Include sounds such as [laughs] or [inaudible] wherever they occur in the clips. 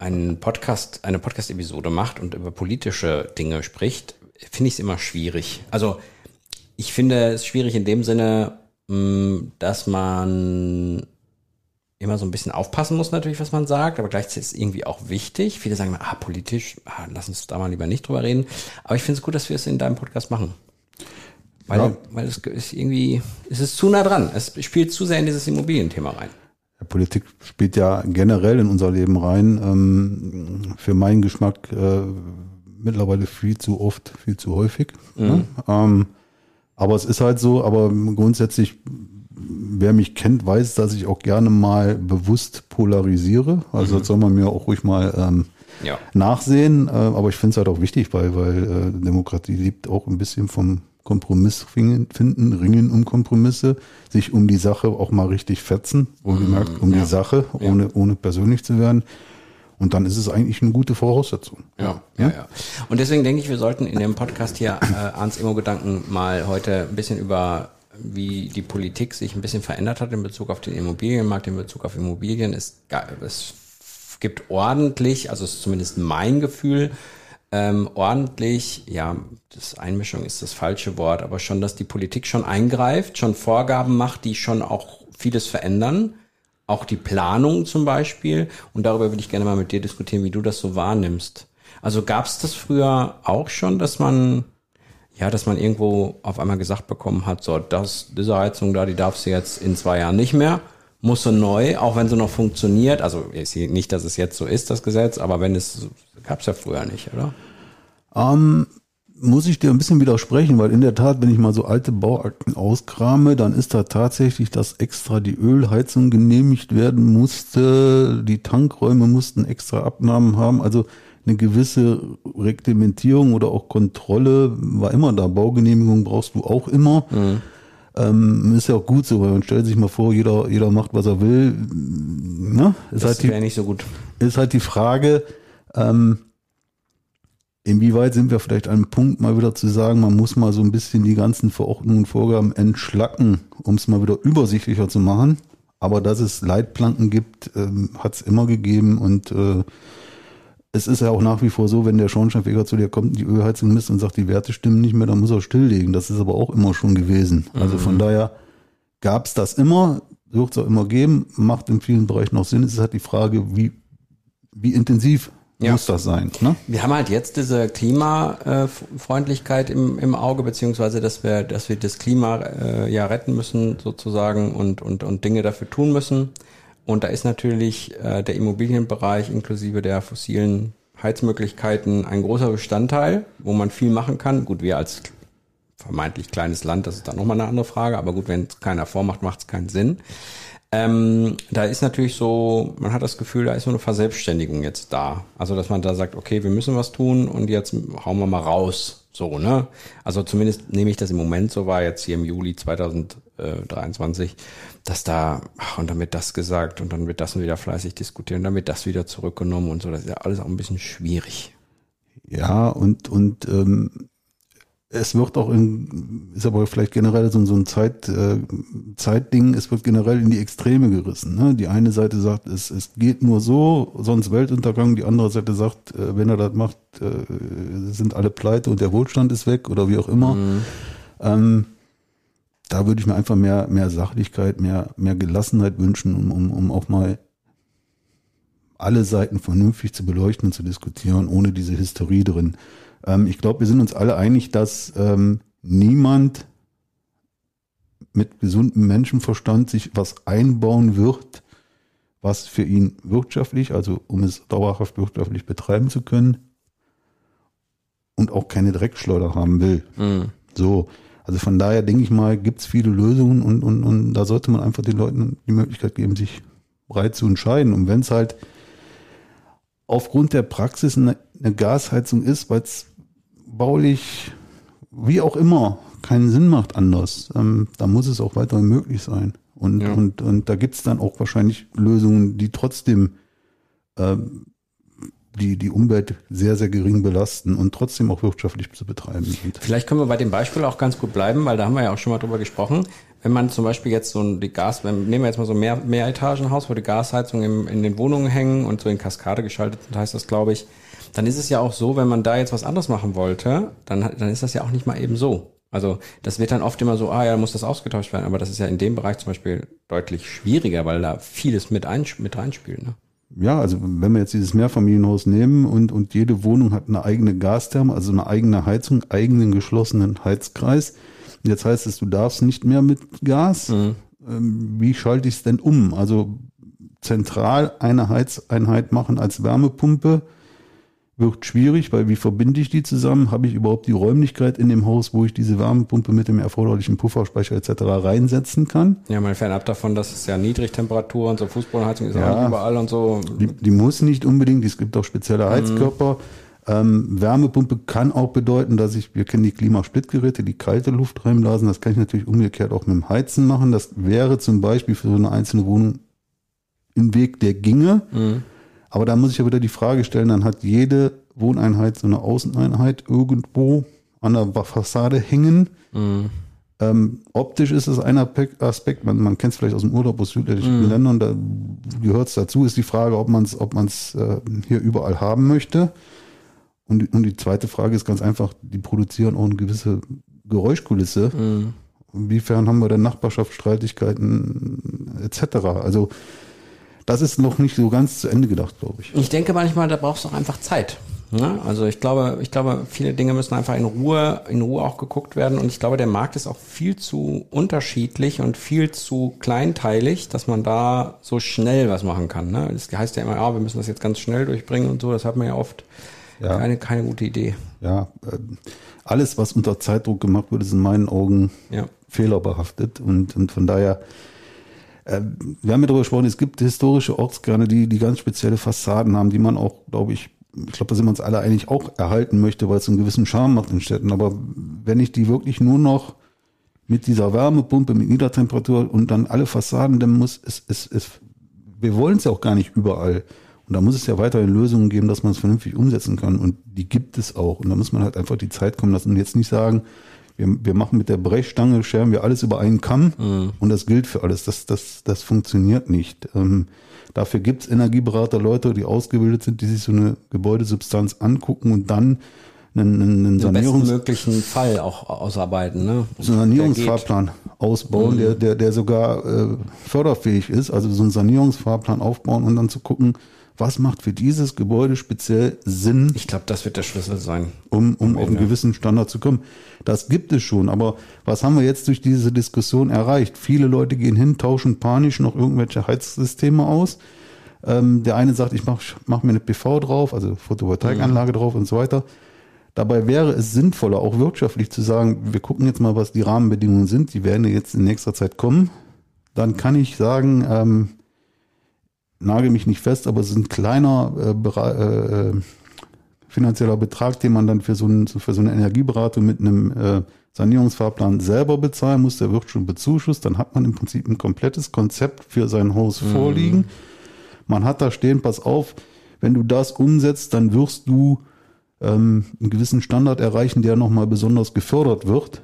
einen Podcast, eine Podcast-Episode macht und über politische Dinge spricht, finde ich es immer schwierig. Also ich finde es schwierig in dem Sinne, mm, dass man immer so ein bisschen aufpassen muss natürlich, was man sagt, aber gleichzeitig ist es irgendwie auch wichtig. Viele sagen, ah, politisch, ah, lass uns da mal lieber nicht drüber reden. Aber ich finde es gut, dass wir es in deinem Podcast machen. Weil, ja. weil es ist irgendwie, es ist zu nah dran. Es spielt zu sehr in dieses Immobilienthema rein. Politik spielt ja generell in unser Leben rein. Ähm, für meinen Geschmack äh, mittlerweile viel zu oft, viel zu häufig. Mhm. Ne? Ähm, aber es ist halt so, aber grundsätzlich, wer mich kennt, weiß, dass ich auch gerne mal bewusst polarisiere. Also mhm. das soll man mir auch ruhig mal ähm, ja. nachsehen. Äh, aber ich finde es halt auch wichtig, weil, weil äh, Demokratie lebt auch ein bisschen vom Kompromiss finden, ringen um Kompromisse, sich um die Sache auch mal richtig fetzen, wohlgemerkt um ja. die Sache, ohne, ja. ohne persönlich zu werden. Und dann ist es eigentlich eine gute Voraussetzung. Ja, ja, ja. Und deswegen denke ich, wir sollten in dem Podcast hier äh, Arns Immo-Gedanken mal heute ein bisschen über wie die Politik sich ein bisschen verändert hat in Bezug auf den Immobilienmarkt, in Bezug auf Immobilien. Es, es gibt ordentlich, also ist zumindest mein Gefühl, ähm, ordentlich, ja, das Einmischung ist das falsche Wort, aber schon, dass die Politik schon eingreift, schon Vorgaben macht, die schon auch vieles verändern. Auch die Planung zum Beispiel. Und darüber würde ich gerne mal mit dir diskutieren, wie du das so wahrnimmst. Also gab es das früher auch schon, dass man, ja, dass man irgendwo auf einmal gesagt bekommen hat, so, das, diese Heizung da, die darfst du jetzt in zwei Jahren nicht mehr, muss so neu, auch wenn sie noch funktioniert. Also ich sehe nicht, dass es jetzt so ist, das Gesetz, aber wenn es, gab es ja früher nicht, oder? Ähm, muss ich dir ein bisschen widersprechen, weil in der Tat, wenn ich mal so alte Bauakten auskrame, dann ist da tatsächlich, dass extra die Ölheizung genehmigt werden musste, die Tankräume mussten extra Abnahmen haben, also eine gewisse Reglementierung oder auch Kontrolle war immer da. Baugenehmigung brauchst du auch immer. Mhm. Ähm, ist ja auch gut so, weil man stellt sich mal vor, jeder, jeder macht, was er will. Ne? Ist das halt wäre nicht so gut. Ist halt die Frage, ähm, Inwieweit sind wir vielleicht an einem Punkt, mal wieder zu sagen, man muss mal so ein bisschen die ganzen Verordnungen und Vorgaben entschlacken, um es mal wieder übersichtlicher zu machen. Aber dass es Leitplanken gibt, ähm, hat es immer gegeben und äh, es ist ja auch nach wie vor so, wenn der Schornsteinfeger zu dir kommt, die Ölheizung misst und sagt, die Werte stimmen nicht mehr, dann muss er stilllegen. Das ist aber auch immer schon gewesen. Also von mhm. daher gab es das immer, wird es auch immer geben, macht in vielen Bereichen auch Sinn. Es ist halt die Frage, wie, wie intensiv ja. muss das sein. Ne? Wir haben halt jetzt diese Klimafreundlichkeit im, im Auge, beziehungsweise dass wir, dass wir das Klima äh, ja retten müssen sozusagen und, und, und Dinge dafür tun müssen. Und da ist natürlich äh, der Immobilienbereich inklusive der fossilen Heizmöglichkeiten ein großer Bestandteil, wo man viel machen kann. Gut, wir als vermeintlich kleines Land, das ist dann nochmal eine andere Frage, aber gut, wenn es keiner vormacht, macht es keinen Sinn. Ähm, da ist natürlich so, man hat das Gefühl, da ist so eine Verselbstständigung jetzt da. Also, dass man da sagt, okay, wir müssen was tun und jetzt hauen wir mal raus. So, ne? Also zumindest nehme ich das im Moment so war, jetzt hier im Juli 2023, dass da, ach, und dann wird das gesagt und dann wird das wieder fleißig diskutiert und dann wird das wieder zurückgenommen und so. Das ist ja alles auch ein bisschen schwierig. Ja, und, und ähm, es wird auch in, ist aber vielleicht generell so, so ein Zeit, äh, Zeitding, es wird generell in die Extreme gerissen. Ne? Die eine Seite sagt, es, es geht nur so, sonst Weltuntergang, die andere Seite sagt, äh, wenn er das macht, äh, sind alle pleite und der Wohlstand ist weg oder wie auch immer. Mhm. Ähm, da würde ich mir einfach mehr, mehr Sachlichkeit, mehr, mehr Gelassenheit wünschen, um, um, um auch mal alle Seiten vernünftig zu beleuchten und zu diskutieren, ohne diese Hysterie drin. Ähm, ich glaube, wir sind uns alle einig, dass ähm, niemand mit gesundem Menschenverstand sich was einbauen wird, was für ihn wirtschaftlich, also um es dauerhaft wirtschaftlich betreiben zu können, und auch keine Dreckschleuder haben will. Mhm. So. Also von daher denke ich mal, gibt es viele Lösungen und, und, und da sollte man einfach den Leuten die Möglichkeit geben, sich breit zu entscheiden. Und wenn es halt aufgrund der Praxis eine, eine Gasheizung ist, weil es baulich, wie auch immer, keinen Sinn macht anders. Ähm, da muss es auch weiterhin möglich sein. Und, ja. und, und da gibt es dann auch wahrscheinlich Lösungen, die trotzdem ähm, die, die Umwelt sehr, sehr gering belasten und trotzdem auch wirtschaftlich zu betreiben sind. Vielleicht können wir bei dem Beispiel auch ganz gut bleiben, weil da haben wir ja auch schon mal drüber gesprochen. Wenn man zum Beispiel jetzt so die Gas, wenn, nehmen wir jetzt mal so ein mehr, Mehretagenhaus, wo die Gasheizung im, in den Wohnungen hängen und so in Kaskade geschaltet heißt das, glaube ich, dann ist es ja auch so, wenn man da jetzt was anderes machen wollte, dann, dann ist das ja auch nicht mal eben so. Also das wird dann oft immer so, ah ja, muss das ausgetauscht werden, aber das ist ja in dem Bereich zum Beispiel deutlich schwieriger, weil da vieles mit, ein, mit reinspielt. Ne? Ja, also wenn wir jetzt dieses Mehrfamilienhaus nehmen und, und jede Wohnung hat eine eigene Gastherme, also eine eigene Heizung, eigenen geschlossenen Heizkreis. Jetzt heißt es, du darfst nicht mehr mit Gas. Mhm. Ähm, wie schalte ich es denn um? Also zentral eine Heizeinheit machen als Wärmepumpe wird schwierig, weil wie verbinde ich die zusammen? Habe ich überhaupt die Räumlichkeit in dem Haus, wo ich diese Wärmepumpe mit dem erforderlichen Pufferspeicher etc. reinsetzen kann? Ja, mal fernab davon, dass es ja Niedrigtemperatur und so Fußbodenheizung ist ja überall und so. Die, die, muss nicht unbedingt, es gibt auch spezielle mhm. Heizkörper. Mhm. Ähm, Wärmepumpe kann auch bedeuten, dass ich, wir kennen die Klimasplittgeräte, die kalte Luft reinblasen. Das kann ich natürlich umgekehrt auch mit dem Heizen machen. Das wäre zum Beispiel für so eine einzelne Wohnung ein Weg, der ginge. Mhm. Aber da muss ich ja wieder die Frage stellen, dann hat jede Wohneinheit so eine Außeneinheit irgendwo an der Fassade hängen. Mhm. Ähm, optisch ist es ein Aspekt, man, man kennt es vielleicht aus dem Urlaub aus südländischen mhm. Ländern, da gehört es dazu, ist die Frage, ob man es ob man's, äh, hier überall haben möchte. Und, und die zweite Frage ist ganz einfach, die produzieren auch eine gewisse Geräuschkulisse. Mhm. Inwiefern haben wir denn Nachbarschaftsstreitigkeiten etc.? Also das ist noch nicht so ganz zu Ende gedacht, glaube ich. Ich denke manchmal, da brauchst du auch einfach Zeit. Ne? also ich glaube, ich glaube, viele Dinge müssen einfach in Ruhe, in Ruhe auch geguckt werden. Und ich glaube, der Markt ist auch viel zu unterschiedlich und viel zu kleinteilig, dass man da so schnell was machen kann. Ne? Das heißt ja immer, ja, wir müssen das jetzt ganz schnell durchbringen und so. Das hat man ja oft ja. keine, keine gute Idee. Ja, äh, alles, was unter Zeitdruck gemacht wird, ist in meinen Augen ja. fehlerbehaftet. Und, und von daher wir haben ja darüber gesprochen, es gibt historische Ortskerne, die, die ganz spezielle Fassaden haben, die man auch, glaube ich, ich glaube, da sind wir uns alle eigentlich auch erhalten möchte, weil es einen gewissen Charme macht in Städten. Aber wenn ich die wirklich nur noch mit dieser Wärmepumpe, mit Niedertemperatur und dann alle Fassaden dämmen muss, ist, ist, ist, wir wollen es ja auch gar nicht überall. Und da muss es ja weiterhin Lösungen geben, dass man es vernünftig umsetzen kann. Und die gibt es auch. Und da muss man halt einfach die Zeit kommen lassen und jetzt nicht sagen, wir, wir machen mit der Brechstange, scheren wir alles über einen Kamm mhm. und das gilt für alles. Das, das, das funktioniert nicht. Ähm, dafür gibt's Energieberater, Leute, die ausgebildet sind, die sich so eine Gebäudesubstanz angucken und dann einen, einen Sanierungs möglichen Fall auch ausarbeiten, ne? So einen Sanierungsfahrplan ausbauen, mhm. der, der, der sogar äh, förderfähig ist, also so einen Sanierungsfahrplan aufbauen und dann zu gucken, was macht für dieses Gebäude speziell Sinn? Ich glaube, das wird der Schlüssel sein. Um, um auf einen gewissen Standard zu kommen. Das gibt es schon, aber was haben wir jetzt durch diese Diskussion erreicht? Viele Leute gehen hin, tauschen panisch noch irgendwelche Heizsysteme aus. Ähm, der eine sagt, ich mache mach mir eine PV drauf, also Photovoltaikanlage mhm. drauf und so weiter. Dabei wäre es sinnvoller, auch wirtschaftlich zu sagen, wir gucken jetzt mal, was die Rahmenbedingungen sind. Die werden jetzt in nächster Zeit kommen. Dann kann ich sagen, ähm, nagel mich nicht fest, aber es ist ein kleiner äh, äh, äh, finanzieller Betrag, den man dann für so, ein, für so eine Energieberatung mit einem äh, Sanierungsfahrplan selber bezahlen muss. Der wird schon bezuschusst. Dann hat man im Prinzip ein komplettes Konzept für sein Haus mhm. vorliegen. Man hat da stehen, pass auf, wenn du das umsetzt, dann wirst du ähm, einen gewissen Standard erreichen, der nochmal besonders gefördert wird.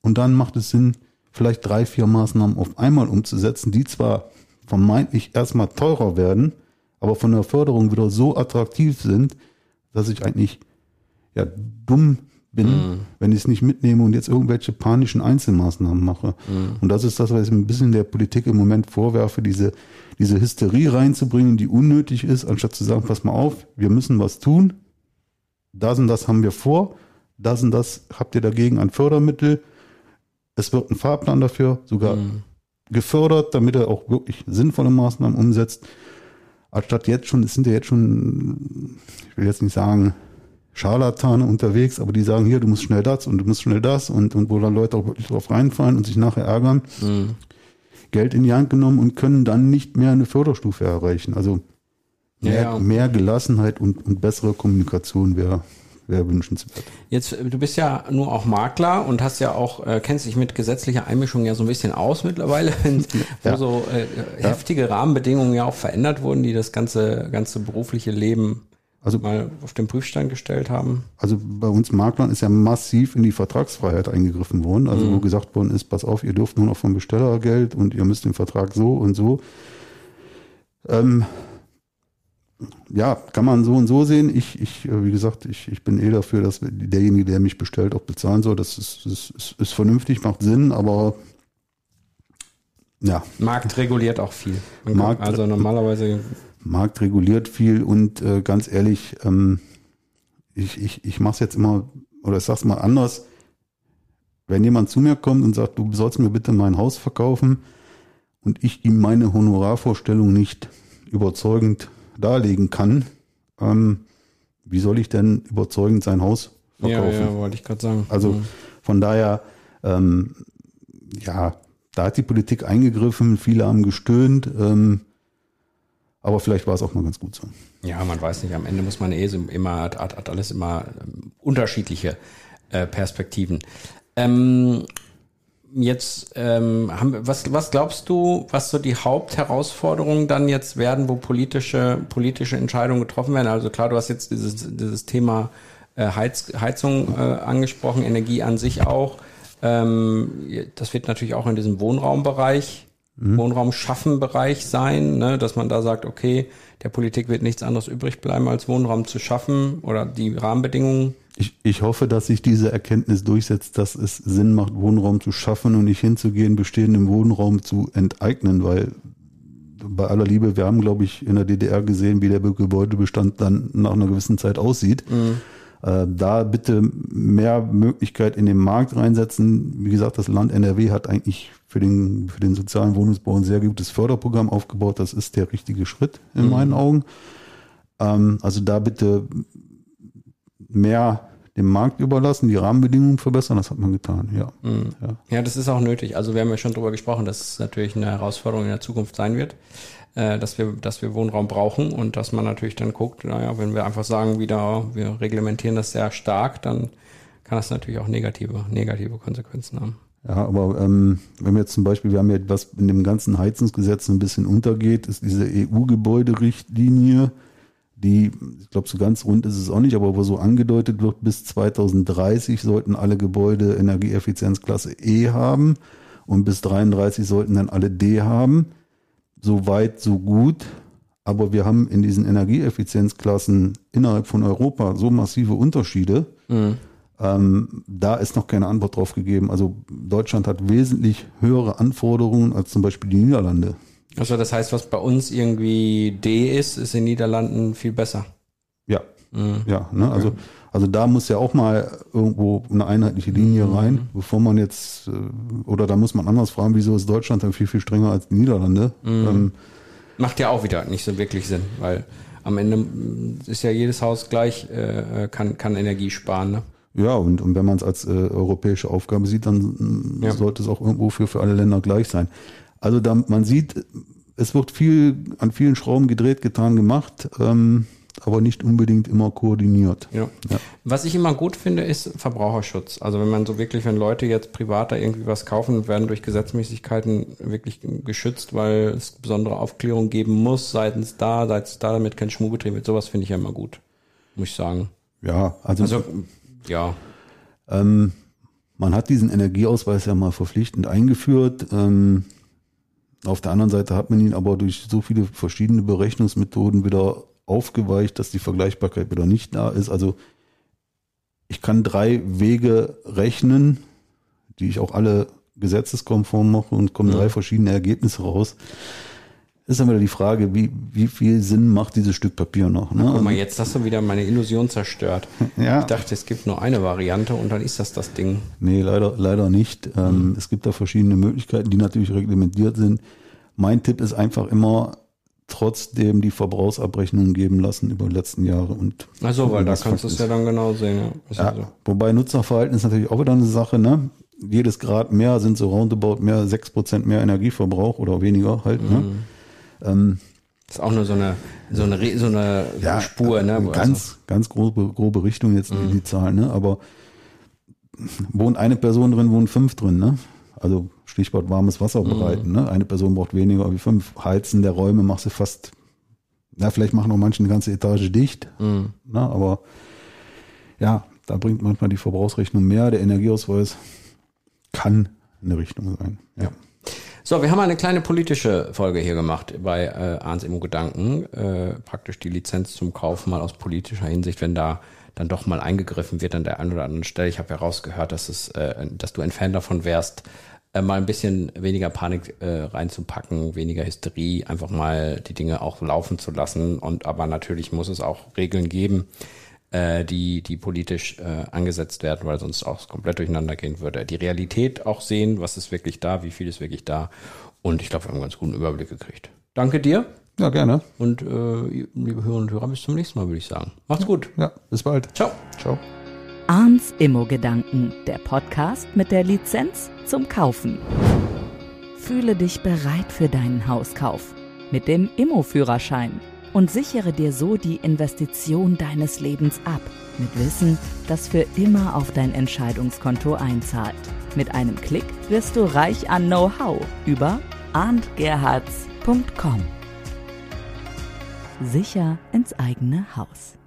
Und dann macht es Sinn, vielleicht drei, vier Maßnahmen auf einmal umzusetzen, die zwar vermeintlich erstmal teurer werden, aber von der Förderung wieder so attraktiv sind, dass ich eigentlich ja dumm bin, mm. wenn ich es nicht mitnehme und jetzt irgendwelche panischen Einzelmaßnahmen mache. Mm. Und das ist das, was ich ein bisschen der Politik im Moment vorwerfe, diese, diese Hysterie reinzubringen, die unnötig ist, anstatt zu sagen, pass mal auf, wir müssen was tun, das und das haben wir vor, das und das habt ihr dagegen an Fördermittel, es wird ein Fahrplan dafür, sogar mm gefördert, damit er auch wirklich sinnvolle Maßnahmen umsetzt. Anstatt jetzt schon, es sind ja jetzt schon, ich will jetzt nicht sagen, Scharlatane unterwegs, aber die sagen hier, du musst schnell das und du musst schnell das und, und wo dann Leute auch wirklich drauf reinfallen und sich nachher ärgern, mhm. Geld in die Hand genommen und können dann nicht mehr eine Förderstufe erreichen. Also Mehr, Ja, mehr Gelassenheit und, und bessere Kommunikation wäre wär wünschenswert. Jetzt, äh, du bist ja nur auch Makler und hast ja auch, äh, kennst dich mit gesetzlicher Einmischung ja so ein bisschen aus mittlerweile, [laughs] wo Ja. so äh, heftige Rahmenbedingungen ja auch verändert wurden, die das ganze, ganze berufliche Leben Also- mal auf den Prüfstand gestellt haben. Also bei uns Maklern ist ja massiv in die Vertragsfreiheit eingegriffen worden. Also wo gesagt worden ist, pass auf, ihr dürft nur noch vom Besteller Geld und ihr müsst den Vertrag so und so. Ähm, ja, kann man so und so sehen. Ich, ich äh, wie gesagt, ich, ich bin eh dafür, dass derjenige, der mich bestellt, auch bezahlen soll. Das ist, ist, ist, ist vernünftig, macht Sinn, aber ja, Markt reguliert auch viel. Man Markt- kann, also normalerweise, Markt reguliert viel und äh, ganz ehrlich, ähm, ich, ich, ich mache es jetzt immer, oder ich sag's mal anders, wenn jemand zu mir kommt und sagt, du sollst mir bitte mein Haus verkaufen und ich ihm meine Honorarvorstellung nicht überzeugend darlegen kann, ähm, wie soll ich denn überzeugend sein Haus ja, verkaufen? ja, wollte ich gerade sagen. Also Mhm. von daher, ähm, ja, da hat die Politik eingegriffen, viele haben gestöhnt, ähm, aber vielleicht war es auch mal ganz gut so. Ja, man weiß nicht, am Ende muss man eh so immer, hat, hat, hat alles immer ähm, unterschiedliche äh, Perspektiven. Ähm, jetzt, ähm, haben, was, was glaubst du, was so die Hauptherausforderungen dann jetzt werden, wo politische, politische Entscheidungen getroffen werden? Also klar, du hast jetzt dieses, dieses Thema äh, Heiz, Heizung äh, angesprochen, Energie an sich auch. Ähm, das wird natürlich auch in diesem Wohnraumbereich, Wohnraum schaffen Bereich sein, ne? dass man da sagt, okay, der Politik wird nichts anderes übrig bleiben, als Wohnraum zu schaffen oder die Rahmenbedingungen. Ich, ich hoffe, dass sich diese Erkenntnis durchsetzt, dass es Sinn macht, Wohnraum zu schaffen und nicht hinzugehen, bestehenden Wohnraum zu enteignen, weil bei aller Liebe, wir haben, glaube ich, in der DDR gesehen, wie der Gebäudebestand dann nach einer gewissen Zeit aussieht. Äh, da bitte mehr Möglichkeit in den Markt reinsetzen. Wie gesagt, das Land NRW hat eigentlich für den, für den sozialen Wohnungsbau ein sehr gutes Förderprogramm aufgebaut. Das ist der richtige Schritt in meinen Augen. Ähm, also da bitte mehr dem Markt überlassen, die Rahmenbedingungen verbessern, das hat man getan, ja. ja. Ja, das ist auch nötig. Also wir haben ja schon drüber gesprochen, dass es natürlich eine Herausforderung in der Zukunft sein wird, äh, dass wir, dass wir Wohnraum brauchen und dass man natürlich dann guckt, naja, wenn wir einfach sagen, wieder, wir reglementieren das sehr stark, dann kann das natürlich auch negative, negative Konsequenzen haben. Ja, aber ähm, wenn wir jetzt zum Beispiel, wir haben ja was in dem ganzen Heizungsgesetz ein bisschen untergeht, ist diese EU-Gebäuderichtlinie, die, ich glaube, so ganz rund ist es auch nicht, aber wo so angedeutet wird, bis 2030 sollten alle Gebäude Energieeffizienzklasse E haben und bis 33 sollten dann alle D haben. So weit, so gut. Aber wir haben in diesen Energieeffizienzklassen innerhalb von Europa so massive Unterschiede. Ähm, da ist noch keine Antwort drauf gegeben. Also Deutschland hat wesentlich höhere Anforderungen als zum Beispiel die Niederlande. Also das heißt, was bei uns irgendwie D ist, ist in den Niederlanden viel besser. Ja, Mhm. ja. Ne? Also, also da muss ja auch mal irgendwo eine einheitliche Linie rein, bevor man jetzt, äh, oder da muss man anders fragen, wieso ist Deutschland dann viel, viel strenger als die Niederlande? Ähm, Macht ja auch wieder nicht so wirklich Sinn, weil am Ende mm, ist ja jedes Haus gleich, äh, kann, kann Energie sparen. Ne? ja, und, und wenn man es als äh, europäische Aufgabe sieht, dann äh, Ja. sollte es auch irgendwo für, für alle Länder gleich sein. Also da, man sieht, es wird viel an vielen Schrauben gedreht, getan, gemacht, ähm, aber nicht unbedingt immer koordiniert. Ja. Ja. Was ich immer gut finde, ist Verbraucherschutz. Also wenn man so wirklich, wenn Leute jetzt privat da irgendwie was kaufen, werden durch Gesetzmäßigkeiten wirklich geschützt, weil es besondere Aufklärung geben muss seitens da, seitens da, damit kein Schmuh betrieben wird. Sowas finde ich ja immer gut, muss ich sagen. Ja, also, Also ja, Ähm, man hat diesen Energieausweis ja mal verpflichtend eingeführt. Ähm, auf der anderen Seite hat man ihn aber durch so viele verschiedene Berechnungsmethoden wieder aufgeweicht, dass die Vergleichbarkeit wieder nicht da ist. Also ich kann drei Wege rechnen, die ich auch alle gesetzeskonform mache und kommen drei verschiedene Ergebnisse raus. Ist dann wieder die Frage, wie, wie viel Sinn macht dieses Stück Papier noch? Ne? guck mal, jetzt hast du wieder meine Illusion zerstört. [laughs] Ja. Ich dachte, es gibt nur eine Variante und dann ist das das Ding. Nee, leider, leider nicht. Ähm, Es gibt da verschiedene Möglichkeiten, die natürlich reglementiert sind. Mein Tipp ist einfach immer trotzdem die Verbrauchsabrechnungen geben lassen über die letzten Jahre und Also, weil da kannst du es ja dann genau sehen. Ja. Ja. so. wobei Nutzerverhalten ist natürlich auch wieder eine Sache, ne? Jedes Grad mehr sind so roundabout mehr, sechs Prozent mehr Energieverbrauch oder weniger halt, ne? Ähm, Das ist auch nur so eine, so eine, so eine ja, Spur, ne? Ganz, also. ganz grobe, grobe Richtung jetzt mhm. die Zahlen, ne? Aber wohnt eine Person drin, wohnen fünf drin, ne? Also Stichwort warmes Wasser mhm. bereiten, mhm. ne? Eine Person braucht weniger wie fünf. Heizen der Räume machst du fast, na, vielleicht machen auch manche eine ganze Etage dicht, mhm. ne? Aber ja, da bringt manchmal die Verbrauchsrechnung mehr. Der Energieausweis kann eine Richtung sein. Ja. So, wir haben eine kleine politische Folge hier gemacht bei äh, Arns Immo Gedanken. Äh, praktisch die Lizenz zum Kauf mal aus politischer Hinsicht, wenn da dann doch mal eingegriffen wird an der einen oder anderen Stelle. Ich habe herausgehört, dass es, äh, dass du ein Fan davon wärst, äh, mal ein bisschen weniger Panik äh, reinzupacken, weniger Hysterie, einfach mal die Dinge auch laufen zu lassen. Und aber natürlich muss es auch Regeln geben, äh, die, die politisch äh, angesetzt werden, weil sonst auch komplett durcheinander gehen würde. Die Realität auch sehen, was ist wirklich da, wie viel ist wirklich da. Und ich glaube, wir haben einen ganz guten Überblick gekriegt. Danke dir. Ja, gerne. Und äh, liebe Hörerinnen und Hörer, bis zum nächsten Mal, würde ich sagen. Macht's gut. Ja, bis bald. Ciao. Ciao. Arns Immo-Gedanken, der Podcast mit der Lizenz zum Kaufen. Fühle dich bereit für deinen Hauskauf mit dem Immo-Führerschein und sichere dir so die Investition deines Lebens ab, mit Wissen, das für immer auf dein Entscheidungskonto einzahlt. Mit einem Klick wirst du reich an Know-how über arndgerhards.com. Sicher ins eigene Haus.